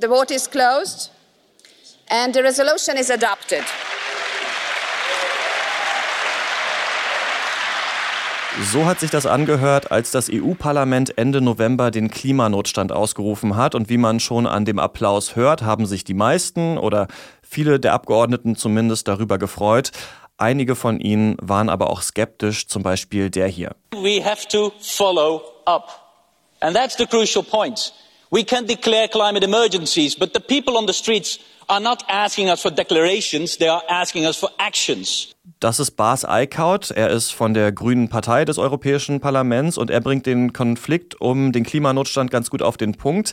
The vote is closed and the resolution is adopted. So hat sich das angehört, als das EU-Parlament Ende November den Klimanotstand ausgerufen hat. Und wie man schon an dem Applaus hört, haben sich die meisten oder viele der Abgeordneten zumindest darüber gefreut. Einige von ihnen waren aber auch skeptisch, zum Beispiel der hier. We have to follow up. And that's the crucial point. We can declare climate emergencies, but the people on the streets are not asking us for declarations, they are asking us for actions. Das ist Bas Eickhout. Er ist von der Grünen Partei des Europäischen Parlaments und er bringt den Konflikt um den Klimanotstand ganz gut auf den Punkt.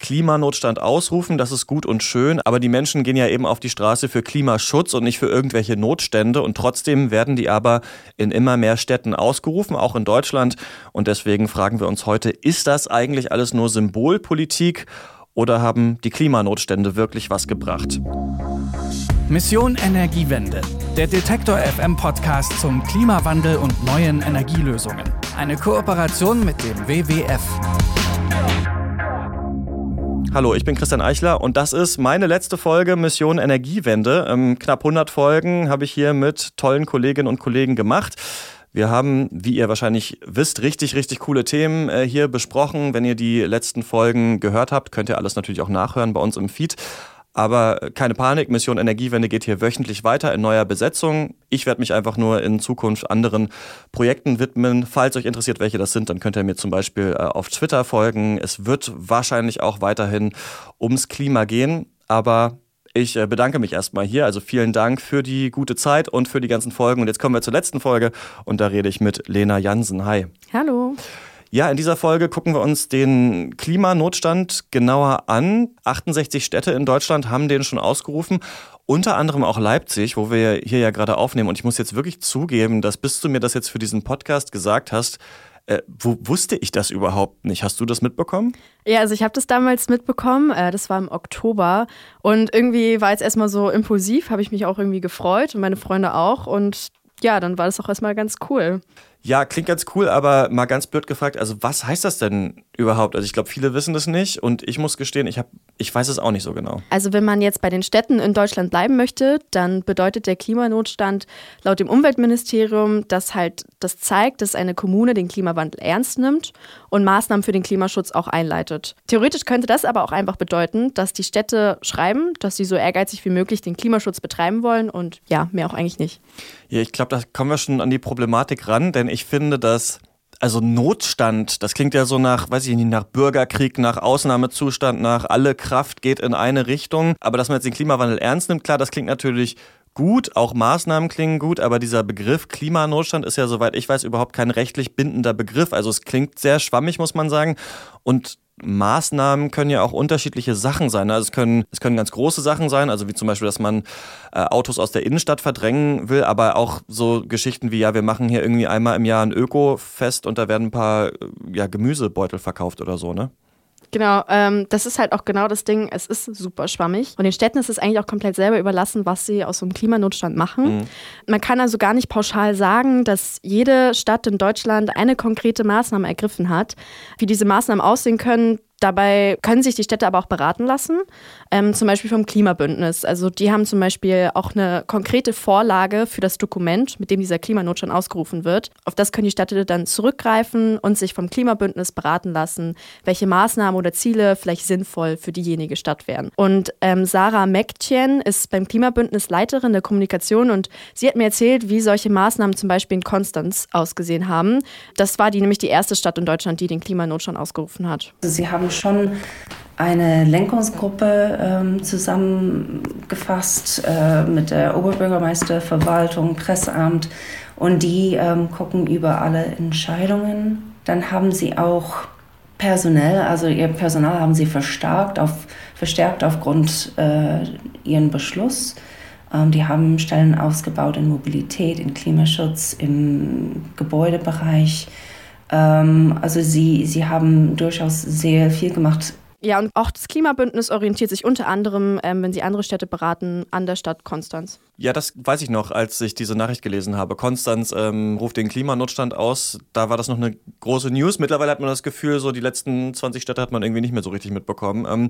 Klimanotstand ausrufen, das ist gut und schön, aber die Menschen gehen ja eben auf die Straße für Klimaschutz und nicht für irgendwelche Notstände und trotzdem werden die aber in immer mehr Städten ausgerufen, auch in Deutschland und deswegen fragen wir uns heute, ist das eigentlich alles nur Symbolpolitik oder haben die Klimanotstände wirklich was gebracht? Mission Energiewende. Der Detektor FM Podcast zum Klimawandel und neuen Energielösungen. Eine Kooperation mit dem WWF. Hallo, ich bin Christian Eichler und das ist meine letzte Folge Mission Energiewende. Ähm, knapp 100 Folgen habe ich hier mit tollen Kolleginnen und Kollegen gemacht. Wir haben, wie ihr wahrscheinlich wisst, richtig, richtig coole Themen äh, hier besprochen. Wenn ihr die letzten Folgen gehört habt, könnt ihr alles natürlich auch nachhören bei uns im Feed. Aber keine Panik, Mission Energiewende geht hier wöchentlich weiter in neuer Besetzung. Ich werde mich einfach nur in Zukunft anderen Projekten widmen. Falls euch interessiert, welche das sind, dann könnt ihr mir zum Beispiel äh, auf Twitter folgen. Es wird wahrscheinlich auch weiterhin ums Klima gehen, aber ich äh, bedanke mich erstmal hier. Also vielen Dank für die gute Zeit und für die ganzen Folgen. Und jetzt kommen wir zur letzten Folge und da rede ich mit Lena Jansen. Hi. Hallo. Ja, in dieser Folge gucken wir uns den Klimanotstand genauer an. 68 Städte in Deutschland haben den schon ausgerufen. Unter anderem auch Leipzig, wo wir hier ja gerade aufnehmen. Und ich muss jetzt wirklich zugeben, dass bis du mir das jetzt für diesen Podcast gesagt hast, äh, wo wusste ich das überhaupt nicht? Hast du das mitbekommen? Ja, also ich habe das damals mitbekommen. Äh, das war im Oktober. Und irgendwie war es erstmal so impulsiv, habe ich mich auch irgendwie gefreut und meine Freunde auch. Und ja, dann war das auch erstmal ganz cool. Ja, klingt ganz cool, aber mal ganz blöd gefragt, also was heißt das denn überhaupt? Also ich glaube, viele wissen das nicht und ich muss gestehen, ich, hab, ich weiß es auch nicht so genau. Also wenn man jetzt bei den Städten in Deutschland bleiben möchte, dann bedeutet der Klimanotstand laut dem Umweltministerium, dass halt das zeigt, dass eine Kommune den Klimawandel ernst nimmt und Maßnahmen für den Klimaschutz auch einleitet. Theoretisch könnte das aber auch einfach bedeuten, dass die Städte schreiben, dass sie so ehrgeizig wie möglich den Klimaschutz betreiben wollen und ja, mehr auch eigentlich nicht. Ja, ich glaube, da kommen wir schon an die Problematik ran, denn ich finde, dass also Notstand, das klingt ja so nach, weiß ich nicht, nach Bürgerkrieg, nach Ausnahmezustand, nach alle Kraft geht in eine Richtung. Aber dass man jetzt den Klimawandel ernst nimmt, klar, das klingt natürlich gut, auch Maßnahmen klingen gut, aber dieser Begriff Klimanotstand ist ja, soweit ich weiß, überhaupt kein rechtlich bindender Begriff. Also es klingt sehr schwammig, muss man sagen. Und Maßnahmen können ja auch unterschiedliche Sachen sein. Also es können, es können ganz große Sachen sein, also wie zum Beispiel, dass man äh, Autos aus der Innenstadt verdrängen will, aber auch so Geschichten wie, ja, wir machen hier irgendwie einmal im Jahr ein Öko-Fest und da werden ein paar äh, ja, Gemüsebeutel verkauft oder so, ne? Genau, ähm, das ist halt auch genau das Ding. Es ist super schwammig. Und den Städten ist es eigentlich auch komplett selber überlassen, was sie aus so einem Klimanotstand machen. Mhm. Man kann also gar nicht pauschal sagen, dass jede Stadt in Deutschland eine konkrete Maßnahme ergriffen hat. Wie diese Maßnahmen aussehen können, Dabei können sich die Städte aber auch beraten lassen, ähm, zum Beispiel vom Klimabündnis. Also die haben zum Beispiel auch eine konkrete Vorlage für das Dokument, mit dem dieser Klimanotstand ausgerufen wird. Auf das können die Städte dann zurückgreifen und sich vom Klimabündnis beraten lassen, welche Maßnahmen oder Ziele vielleicht sinnvoll für diejenige Stadt wären. Und ähm, Sarah Mektjen ist beim Klimabündnis Leiterin der Kommunikation und sie hat mir erzählt, wie solche Maßnahmen zum Beispiel in Konstanz ausgesehen haben. Das war die nämlich die erste Stadt in Deutschland, die den Klimanotstand ausgerufen hat. Sie haben schon eine Lenkungsgruppe ähm, zusammengefasst äh, mit der Oberbürgermeister, Verwaltung, Presseamt und die ähm, gucken über alle Entscheidungen. Dann haben sie auch personell, also ihr Personal haben sie verstärkt, auf, verstärkt aufgrund äh, ihren Beschluss. Ähm, die haben Stellen ausgebaut in Mobilität, in Klimaschutz, im Gebäudebereich ähm, also sie, sie haben durchaus sehr viel gemacht. Ja, und auch das Klimabündnis orientiert sich unter anderem, ähm, wenn sie andere Städte beraten, an der Stadt Konstanz. Ja, das weiß ich noch, als ich diese Nachricht gelesen habe. Konstanz ähm, ruft den Klimanotstand aus. Da war das noch eine große News. Mittlerweile hat man das Gefühl, so die letzten 20 Städte hat man irgendwie nicht mehr so richtig mitbekommen. Ähm,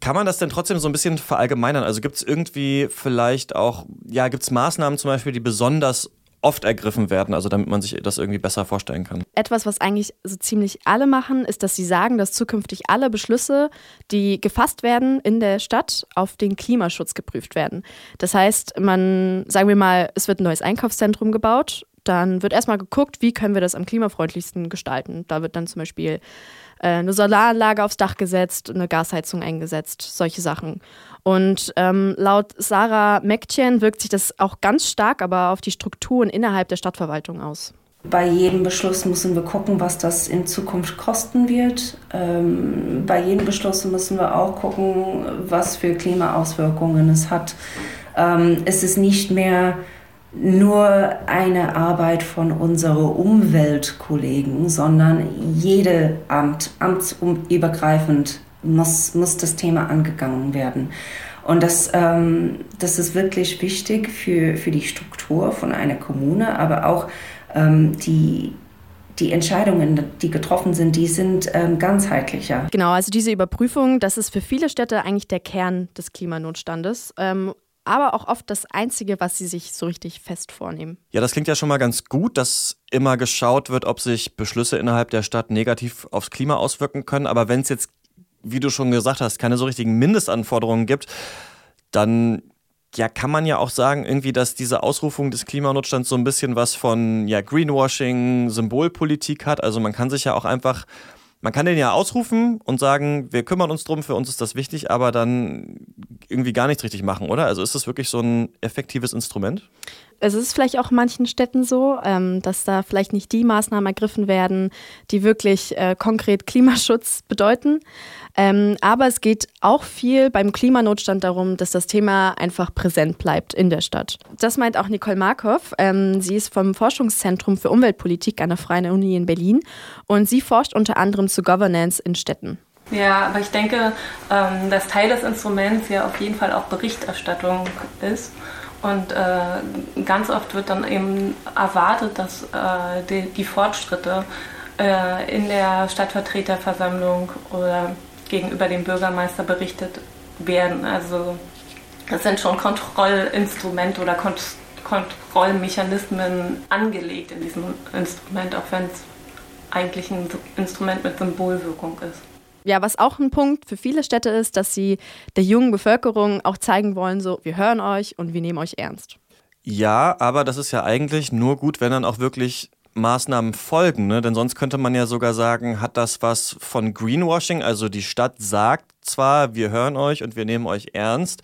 Kann man das denn trotzdem so ein bisschen verallgemeinern? Also gibt es irgendwie vielleicht auch, ja, gibt es Maßnahmen zum Beispiel, die besonders oft ergriffen werden, also damit man sich das irgendwie besser vorstellen kann. Etwas, was eigentlich so ziemlich alle machen, ist, dass sie sagen, dass zukünftig alle Beschlüsse, die gefasst werden in der Stadt, auf den Klimaschutz geprüft werden. Das heißt, man, sagen wir mal, es wird ein neues Einkaufszentrum gebaut, dann wird erstmal geguckt, wie können wir das am klimafreundlichsten gestalten. Da wird dann zum Beispiel äh, eine Solaranlage aufs Dach gesetzt, eine Gasheizung eingesetzt, solche Sachen. Und ähm, laut Sarah Mektchen wirkt sich das auch ganz stark aber auf die Strukturen innerhalb der Stadtverwaltung aus. Bei jedem Beschluss müssen wir gucken, was das in Zukunft kosten wird. Ähm, bei jedem Beschluss müssen wir auch gucken, was für Klimaauswirkungen es hat. Ähm, es ist nicht mehr nur eine Arbeit von unseren Umweltkollegen, sondern jede Amt, amtsübergreifend muss, muss das Thema angegangen werden. Und das, ähm, das ist wirklich wichtig für, für die Struktur von einer Kommune, aber auch ähm, die, die Entscheidungen, die getroffen sind, die sind ähm, ganzheitlicher. Genau, also diese Überprüfung, das ist für viele Städte eigentlich der Kern des Klimanotstandes. Ähm, aber auch oft das Einzige, was sie sich so richtig fest vornehmen. Ja, das klingt ja schon mal ganz gut, dass immer geschaut wird, ob sich Beschlüsse innerhalb der Stadt negativ aufs Klima auswirken können. Aber wenn es jetzt wie du schon gesagt hast, keine so richtigen Mindestanforderungen gibt, dann ja, kann man ja auch sagen, irgendwie, dass diese Ausrufung des Klimanotstands so ein bisschen was von ja, Greenwashing, Symbolpolitik hat. Also man kann sich ja auch einfach, man kann den ja ausrufen und sagen, wir kümmern uns drum, für uns ist das wichtig, aber dann irgendwie gar nichts richtig machen, oder? Also ist das wirklich so ein effektives Instrument? Es ist vielleicht auch in manchen Städten so, ähm, dass da vielleicht nicht die Maßnahmen ergriffen werden, die wirklich äh, konkret Klimaschutz bedeuten. Ähm, aber es geht auch viel beim Klimanotstand darum, dass das Thema einfach präsent bleibt in der Stadt. Das meint auch Nicole Markov. Ähm, sie ist vom Forschungszentrum für Umweltpolitik an der Freien Uni in Berlin und sie forscht unter anderem zu Governance in Städten. Ja, aber ich denke, ähm, dass Teil des Instruments ja auf jeden Fall auch Berichterstattung ist. Und äh, ganz oft wird dann eben erwartet, dass äh, die, die, Fortschritte äh, in der Stadtvertreterversammlung oder gegenüber dem Bürgermeister berichtet werden. Also das sind schon Kontrollinstrumente oder Kont Kontrollmechanismen angelegt in diesem Instrument, auch wenn es eigentlich ein Instrument mit Symbolwirkung ist. Ja, was auch ein Punkt für viele Städte ist, dass sie der jungen Bevölkerung auch zeigen wollen, so, wir hören euch und wir nehmen euch ernst. Ja, aber das ist ja eigentlich nur gut, wenn dann auch wirklich Maßnahmen folgen, ne? denn sonst könnte man ja sogar sagen, hat das was von Greenwashing, also die Stadt sagt zwar, wir hören euch und wir nehmen euch ernst,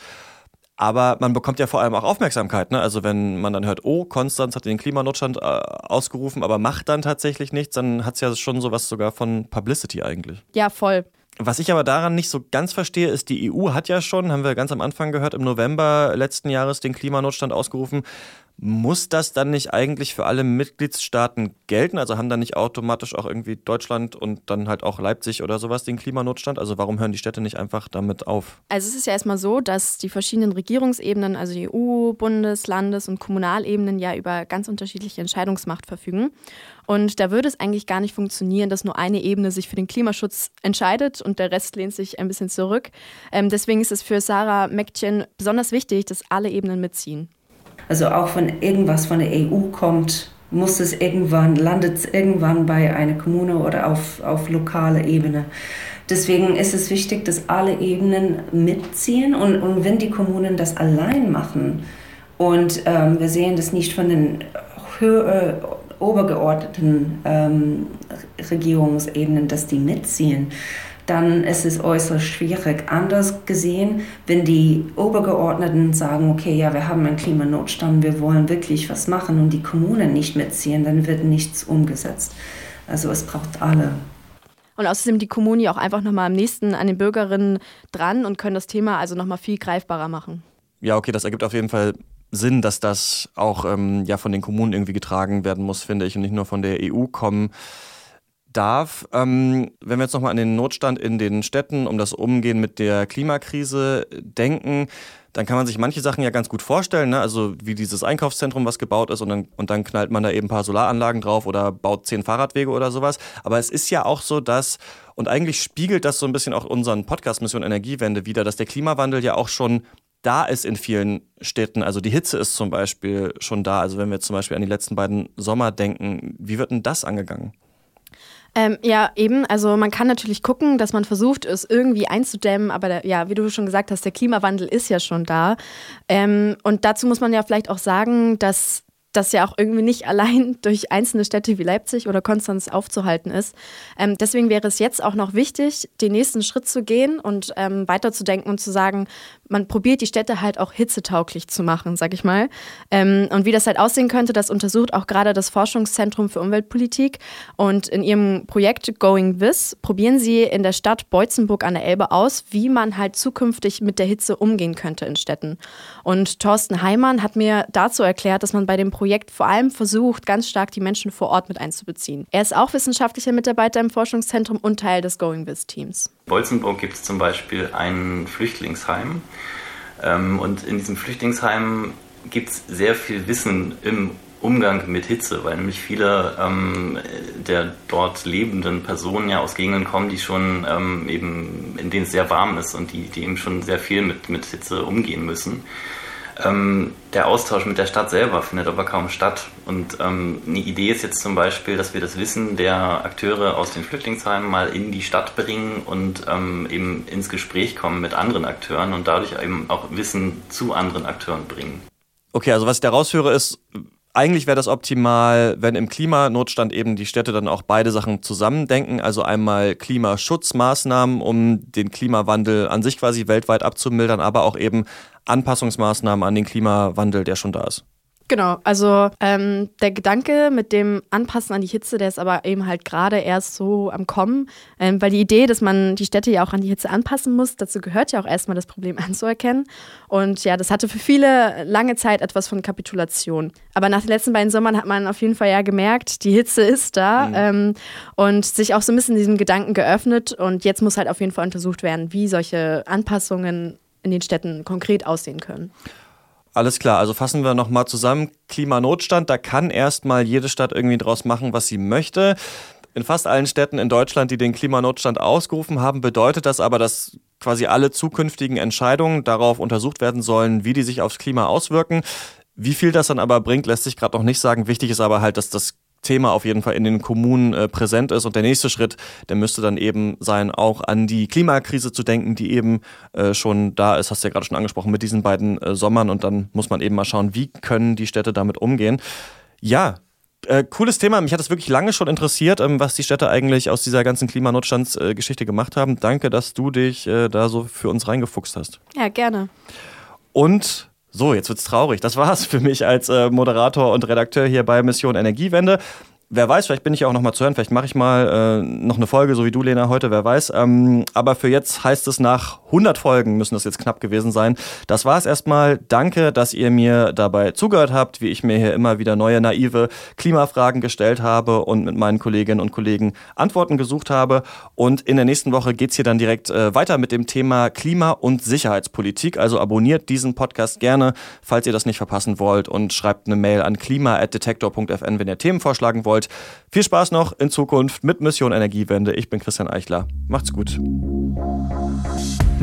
aber man bekommt ja vor allem auch Aufmerksamkeit. Ne? Also wenn man dann hört, oh, Konstanz hat den Klimanotstand äh, ausgerufen, aber macht dann tatsächlich nichts, dann hat es ja schon sowas sogar von Publicity eigentlich. Ja, voll. Was ich aber daran nicht so ganz verstehe, ist, die EU hat ja schon, haben wir ganz am Anfang gehört, im November letzten Jahres den Klimanotstand ausgerufen. Muss das dann nicht eigentlich für alle Mitgliedstaaten gelten? Also haben dann nicht automatisch auch irgendwie Deutschland und dann halt auch Leipzig oder sowas den Klimanotstand? Also warum hören die Städte nicht einfach damit auf? Also es ist ja erstmal so, dass die verschiedenen Regierungsebenen, also die EU, Bundes-, Landes- und Kommunalebenen ja über ganz unterschiedliche Entscheidungsmacht verfügen. Und da würde es eigentlich gar nicht funktionieren, dass nur eine Ebene sich für den Klimaschutz entscheidet und der Rest lehnt sich ein bisschen zurück. Ähm, deswegen ist es für Sarah Mektchen besonders wichtig, dass alle Ebenen mitziehen. Also auch wenn irgendwas von der EU kommt, muss es irgendwann, landet es irgendwann bei einer Kommune oder auf, auf lokaler Ebene. Deswegen ist es wichtig, dass alle Ebenen mitziehen und, und wenn die Kommunen das allein machen und ähm, wir sehen das nicht von den höher, obergeordneten ähm, Regierungsebenen, dass die mitziehen, dann ist es äußerst schwierig. Anders gesehen, wenn die Obergeordneten sagen, okay, ja, wir haben einen Klimanotstand, wir wollen wirklich was machen und die Kommunen nicht mitziehen, dann wird nichts umgesetzt. Also es braucht alle. Und außerdem die Kommunen ja auch einfach nochmal am nächsten an den Bürgerinnen dran und können das Thema also nochmal viel greifbarer machen. Ja, okay, das ergibt auf jeden Fall Sinn, dass das auch ähm, ja, von den Kommunen irgendwie getragen werden muss, finde ich, und nicht nur von der EU kommen darf. Ähm, wenn wir jetzt nochmal an den Notstand in den Städten, um das Umgehen mit der Klimakrise denken, dann kann man sich manche Sachen ja ganz gut vorstellen, ne? also wie dieses Einkaufszentrum, was gebaut ist und dann, und dann knallt man da eben ein paar Solaranlagen drauf oder baut zehn Fahrradwege oder sowas. Aber es ist ja auch so, dass Und eigentlich spiegelt das so ein bisschen auch unseren Podcast Mission Energiewende wieder, dass der Klimawandel ja auch schon da ist in vielen Städten. Also die Hitze ist zum Beispiel schon da. Also wenn wir zum Beispiel an die letzten beiden Sommer denken, wie wird denn das angegangen? Ähm, ja, eben. Also man kann natürlich gucken, dass man versucht, es irgendwie einzudämmen, aber der, ja, wie du schon gesagt hast, der Klimawandel ist ja schon da. Ähm, und dazu muss man ja vielleicht auch sagen, dass das ja auch irgendwie nicht allein durch einzelne Städte wie Leipzig oder Konstanz aufzuhalten ist. Ähm, deswegen wäre es jetzt auch noch wichtig, den nächsten Schritt zu gehen und ähm, weiterzudenken und zu sagen, man probiert die Städte halt auch hitzetauglich zu machen, sag ich mal. Ähm, und wie das halt aussehen könnte, das untersucht auch gerade das Forschungszentrum für Umweltpolitik. Und in ihrem Projekt Going This probieren sie in der Stadt Beutzenburg an der Elbe aus, wie man halt zukünftig mit der Hitze umgehen könnte in Städten. Und Thorsten Heimann hat mir dazu erklärt, dass man bei dem Projekt vor allem versucht, ganz stark die Menschen vor Ort mit einzubeziehen. Er ist auch wissenschaftlicher Mitarbeiter im Forschungszentrum und Teil des Going With Teams. In Bolzenburg gibt es zum Beispiel ein Flüchtlingsheim. Ähm, und in diesem Flüchtlingsheim gibt es sehr viel Wissen im Umgang mit Hitze, weil nämlich viele ähm, der dort lebenden Personen ja aus Gegenden kommen, die schon ähm, eben, in denen es sehr warm ist und die, die eben schon sehr viel mit, mit Hitze umgehen müssen. Ähm, der Austausch mit der Stadt selber findet aber kaum statt. Und ähm, eine Idee ist jetzt zum Beispiel, dass wir das Wissen der Akteure aus den Flüchtlingsheimen mal in die Stadt bringen und ähm, eben ins Gespräch kommen mit anderen Akteuren und dadurch eben auch Wissen zu anderen Akteuren bringen. Okay, also was ich da raushöre ist, eigentlich wäre das optimal, wenn im Klimanotstand eben die Städte dann auch beide Sachen zusammendenken. Also einmal Klimaschutzmaßnahmen, um den Klimawandel an sich quasi weltweit abzumildern, aber auch eben Anpassungsmaßnahmen an den Klimawandel, der schon da ist. Genau, also ähm, der Gedanke mit dem Anpassen an die Hitze, der ist aber eben halt gerade erst so am Kommen, ähm, weil die Idee, dass man die Städte ja auch an die Hitze anpassen muss, dazu gehört ja auch erstmal das Problem anzuerkennen. Und ja, das hatte für viele lange Zeit etwas von Kapitulation. Aber nach den letzten beiden Sommern hat man auf jeden Fall ja gemerkt, die Hitze ist da mhm. ähm, und sich auch so ein bisschen diesem Gedanken geöffnet. Und jetzt muss halt auf jeden Fall untersucht werden, wie solche Anpassungen in den Städten konkret aussehen können. Alles klar, also fassen wir nochmal zusammen. Klimanotstand, da kann erstmal jede Stadt irgendwie draus machen, was sie möchte. In fast allen Städten in Deutschland, die den Klimanotstand ausgerufen haben, bedeutet das aber, dass quasi alle zukünftigen Entscheidungen darauf untersucht werden sollen, wie die sich aufs Klima auswirken. Wie viel das dann aber bringt, lässt sich gerade noch nicht sagen. Wichtig ist aber halt, dass das Thema auf jeden Fall in den Kommunen äh, präsent ist. Und der nächste Schritt, der müsste dann eben sein, auch an die Klimakrise zu denken, die eben äh, schon da ist, hast du ja gerade schon angesprochen, mit diesen beiden äh, Sommern. Und dann muss man eben mal schauen, wie können die Städte damit umgehen. Ja, äh, cooles Thema. Mich hat es wirklich lange schon interessiert, ähm, was die Städte eigentlich aus dieser ganzen Klimanotstandsgeschichte gemacht haben. Danke, dass du dich äh, da so für uns reingefuchst hast. Ja, gerne. Und so, jetzt wird's traurig. Das war's für mich als äh, Moderator und Redakteur hier bei Mission Energiewende wer weiß, vielleicht bin ich auch noch mal zu hören. Vielleicht mache ich mal äh, noch eine Folge, so wie du, Lena, heute, wer weiß. Ähm, aber für jetzt heißt es, nach 100 Folgen müssen das jetzt knapp gewesen sein. Das war es erstmal. Danke, dass ihr mir dabei zugehört habt, wie ich mir hier immer wieder neue, naive Klimafragen gestellt habe und mit meinen Kolleginnen und Kollegen Antworten gesucht habe. Und in der nächsten Woche geht's hier dann direkt äh, weiter mit dem Thema Klima- und Sicherheitspolitik. Also abonniert diesen Podcast gerne, falls ihr das nicht verpassen wollt und schreibt eine Mail an klima.detektor.fn, wenn ihr Themen vorschlagen wollt. Viel Spaß noch in Zukunft mit Mission Energiewende. Ich bin Christian Eichler. Macht's gut.